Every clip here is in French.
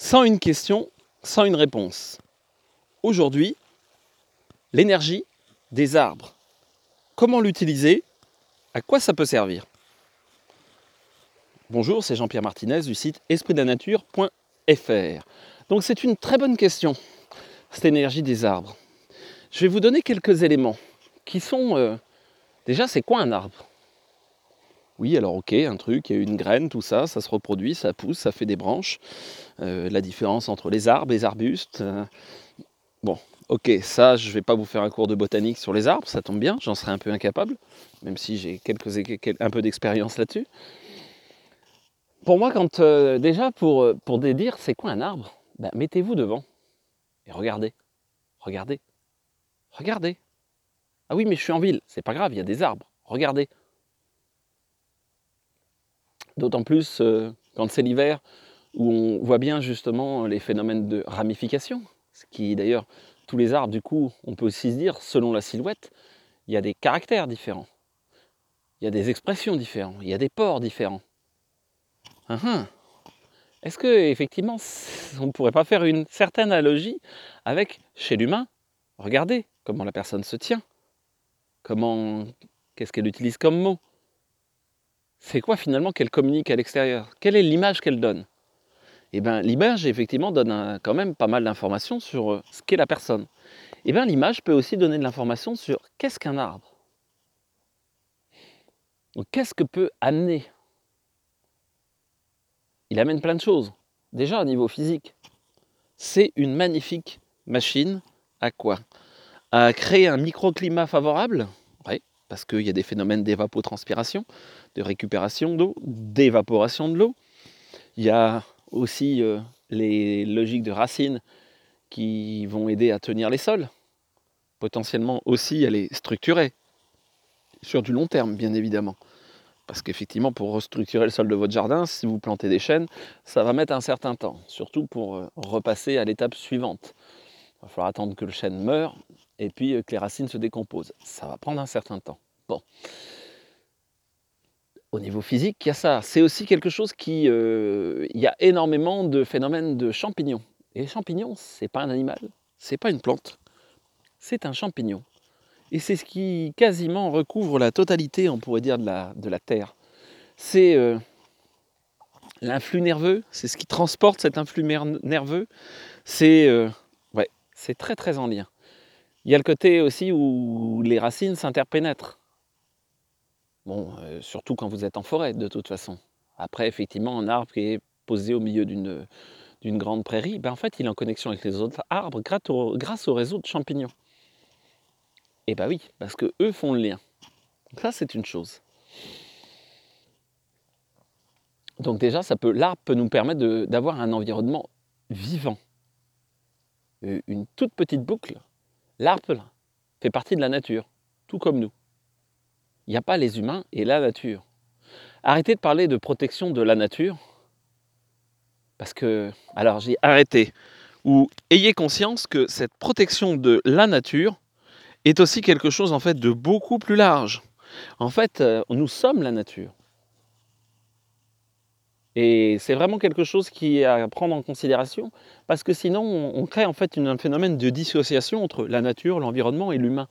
Sans une question, sans une réponse. Aujourd'hui, l'énergie des arbres. Comment l'utiliser? À quoi ça peut servir? Bonjour, c'est Jean-Pierre Martinez du site espritdanature.fr. Donc c'est une très bonne question, cette énergie des arbres. Je vais vous donner quelques éléments qui sont... euh, déjà, c'est quoi un arbre? Oui, alors ok, un truc, une graine, tout ça, ça se reproduit, ça pousse, ça fait des branches. Euh, la différence entre les arbres, les arbustes. euh, Bon, ok, ça, je vais pas vous faire un cours de botanique sur les arbres, ça tombe bien, j'en serais un peu incapable, même si j'ai quelques, quel- un peu d'expérience là-dessus. Pour moi, quand euh, déjà pour, pour dire c'est quoi un arbre, ben, mettez-vous devant et regardez, regardez, regardez. Ah oui, mais je suis en ville, c'est pas grave, il y a des arbres, regardez. D'autant plus euh, quand c'est l'hiver, où on voit bien justement les phénomènes de ramification, ce qui d'ailleurs, tous les arbres, du coup, on peut aussi se dire, selon la silhouette, il y a des caractères différents, il y a des expressions différentes, il y a des pores différents. Hein, hein. Est-ce que effectivement, on ne pourrait pas faire une certaine analogie avec chez l'humain Regardez comment la personne se tient, comment, qu'est-ce qu'elle utilise comme mot, c'est quoi finalement qu'elle communique à l'extérieur? Quelle est l'image qu'elle donne? Eh bien, l'image, effectivement, donne quand même pas mal d'informations sur euh, ce qu'est la personne. Eh bien, l'image peut aussi donner de l'information sur qu'est-ce qu'un arbre? Qu'est-ce que peut amener? Il amène plein de choses. Déjà, au niveau physique, c'est une magnifique machine à quoi? À créer un microclimat favorable, oui, parce qu'il y a des phénomènes d'évapotranspiration, de récupération d'eau, d'évaporation de l'eau. Il y a aussi euh, les logiques de racines qui vont aider à tenir les sols, potentiellement aussi à les structurer, sur du long terme bien évidemment. Parce qu'effectivement, pour restructurer le sol de votre jardin, si vous plantez des chênes, ça va mettre un certain temps, surtout pour euh, repasser à l'étape suivante. Il va falloir attendre que le chêne meure et puis euh, que les racines se décomposent. Ça va prendre un certain temps. Bon au niveau physique, il y a ça. C'est aussi quelque chose qui. euh, il y a énormément de phénomènes de champignons. Et les champignons, c'est pas un animal, c'est pas une plante, c'est un champignon. Et c'est ce qui quasiment recouvre la totalité, on pourrait dire, de la, Terre. C'est euh, l'influx nerveux, c'est ce qui transporte cet influx nerveux. C'est euh, c'est très très en lien. Il y a le côté aussi où les racines s'interpénètrent. Euh, surtout quand vous êtes en forêt, de toute façon. Après, effectivement, un arbre qui est posé au milieu d'une grande prairie, ben en fait, il est en connexion avec les autres arbres grâce au, réseau de champignons. Et ben oui, parce que eux font le lien. Donc ça, c'est une chose. Donc déjà, ça peut, l'arbre peut nous permettre d'avoir un environnement vivant. Euh, Une toute petite boucle. L'arbre fait partie de la nature, tout comme nous. Il n'y a pas les humains et la nature. Arrêtez de parler de protection de la nature. Parce que, alors j'ai arrêté. Ou ayez conscience que cette protection de la nature est aussi quelque chose en fait de beaucoup plus large. En fait, euh, nous sommes la nature. Et c'est vraiment quelque chose qui est à prendre en considération, parce que sinon on, crée en fait un phénomène de dissociation entre la nature, l'environnement et l'humain.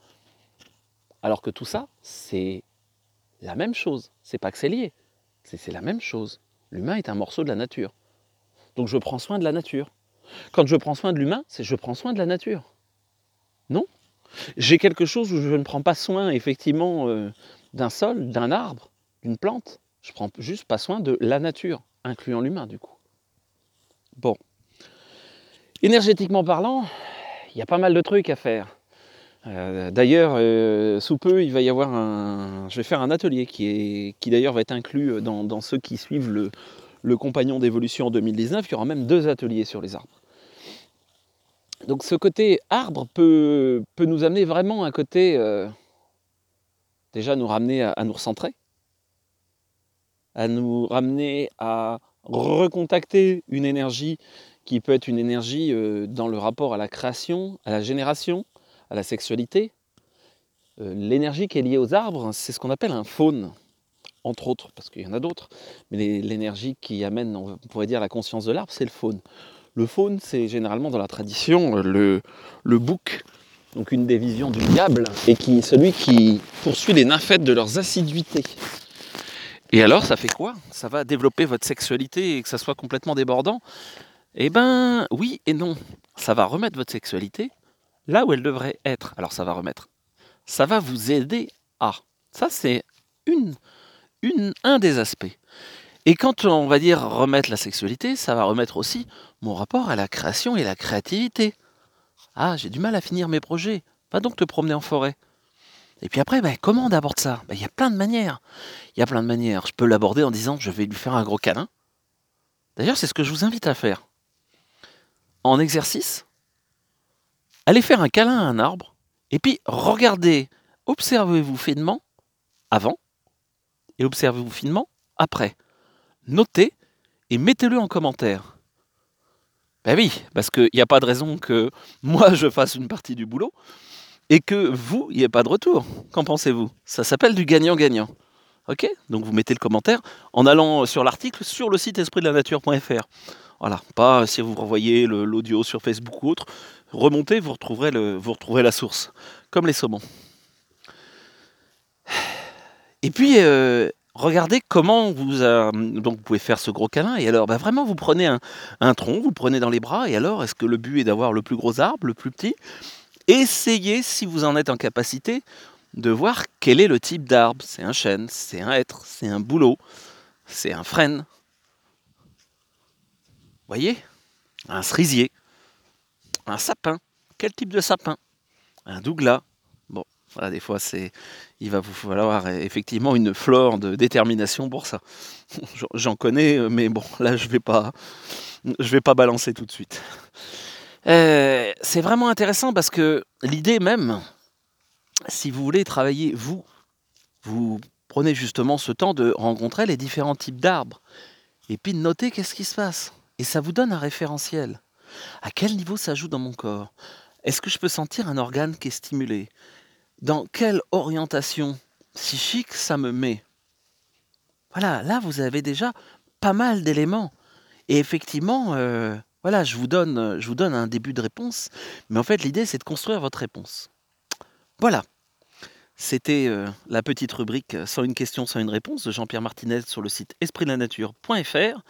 Alors que tout ça, c'est la même chose. C'est pas que c'est lié, c'est la même chose. L'humain est un morceau de la nature. Donc je prends soin de la nature. Quand je prends soin de l'humain, c'est je prends soin de la nature. Non J'ai quelque chose où je ne prends pas soin effectivement euh, d'un sol, d'un arbre, d'une plante. Je prends juste pas soin de la nature, incluant l'humain du coup. Bon. Énergétiquement parlant, il y a pas mal de trucs à faire. Euh, d'ailleurs, euh, sous peu, il va y avoir un. Je vais faire un atelier qui, d'ailleurs va être inclus dans, dans ceux qui suivent le, compagnon d'évolution en 2019. Il y aura même deux ateliers sur les arbres. Donc ce côté arbre peut, nous amener vraiment un côté. euh, déjà nous ramener à, à nous recentrer, à nous ramener à recontacter une énergie qui peut être une énergie euh, dans le rapport à la création, à la génération, à la sexualité. Euh, L'énergie qui est liée aux arbres, c'est ce qu'on appelle un faune, entre autres, parce qu'il y en a d'autres, mais l'énergie qui amène, on pourrait dire, la conscience de l'arbre, c'est le faune. Le faune, c'est généralement dans la tradition le, le bouc, donc une des visions du diable, et qui celui qui poursuit les nymphètes de leurs assiduités. Et alors, ça fait quoi? Ça va développer votre sexualité et que ça soit complètement débordant? Eh ben, oui et non. Ça va remettre votre sexualité là où elle devrait être. Alors, ça va remettre. Ça va vous aider à. Ça, c'est une, une, un des aspects. Et quand on va dire remettre la sexualité, ça va remettre aussi mon rapport à la création et la créativité. Ah, j'ai du mal à finir mes projets. Va donc te promener en forêt. Et puis après, ben, comment on aborde ça ben, Il y a plein de manières. Il y a plein de manières. Je peux l'aborder en disant je vais lui faire un gros câlin. D'ailleurs, c'est ce que je vous invite à faire. En exercice, allez faire un câlin à un arbre, et puis regardez, observez-vous finement avant, et observez-vous finement après. Notez et mettez-le en commentaire. Ben oui, parce qu'il n'y a pas de raison que moi je fasse une partie du boulot et que vous, il n'y ait pas de retour. Qu'en pensez-vous? Ça s'appelle du gagnant-gagnant. Ok? Donc vous mettez le commentaire en allant sur l'article sur le site espritdelanature.fr. Voilà, pas si vous renvoyez l'audio sur Facebook ou autre, remontez, vous retrouverez, la source, comme les saumons. Et puis, euh, regardez comment vous, euh, donc vous pouvez faire ce gros câlin. Et alors, bah, vraiment, vous prenez un, un, tronc, vous prenez dans les bras. Et alors, est-ce que le but est d'avoir le plus gros arbre, le plus petit? Essayez, si vous en êtes en capacité, de voir quel est le type d'arbre. C'est un chêne, c'est un hêtre, c'est un bouleau, c'est un frêne. Voyez Un cerisier, un sapin. Quel type de sapin Un douglas. Bon, voilà, des fois, c'est, il va vous falloir effectivement une flore de détermination pour ça. J'en connais, mais bon, là, je vais vais pas balancer tout de suite. Euh, c'est vraiment intéressant parce que l'idée même, si vous voulez travailler vous, vous prenez justement ce temps de rencontrer les différents types d'arbres et puis de noter qu'est-ce qui se passe. Et ça vous donne un référentiel. À quel niveau ça joue dans mon corps? Est-ce que je peux sentir un organe qui est stimulé? Dans quelle orientation psychique ça me met? Voilà, là vous avez déjà pas mal d'éléments. Et effectivement, euh, voilà, je vous, donne, je vous donne un début de réponse, mais en fait l'idée c'est de construire votre réponse. Voilà. C'était euh, la petite rubrique Sans une question, sans une réponse de Jean-Pierre Martinez sur le site espritdelanature.fr.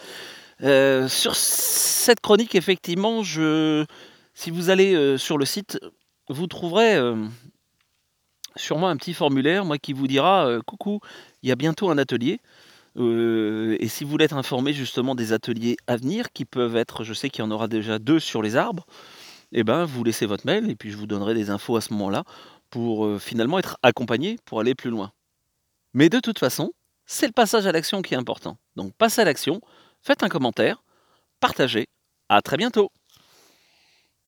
Euh, sur cette chronique, effectivement, je, si vous allez euh, sur le site, vous trouverez euh, sûrement un petit formulaire, moi, qui vous dira coucou, il y a bientôt un atelier. Et si vous voulez être informé justement des ateliers à venir, qui peuvent être, je sais qu'il y en aura déjà deux sur les arbres, eh ben, vous laissez votre mail et puis je vous donnerai des infos à ce moment-là pour finalement être accompagné pour aller plus loin. Mais de toute façon, c'est le passage à l'action qui est important. Donc passez à l'action, faites un commentaire, partagez. À très bientôt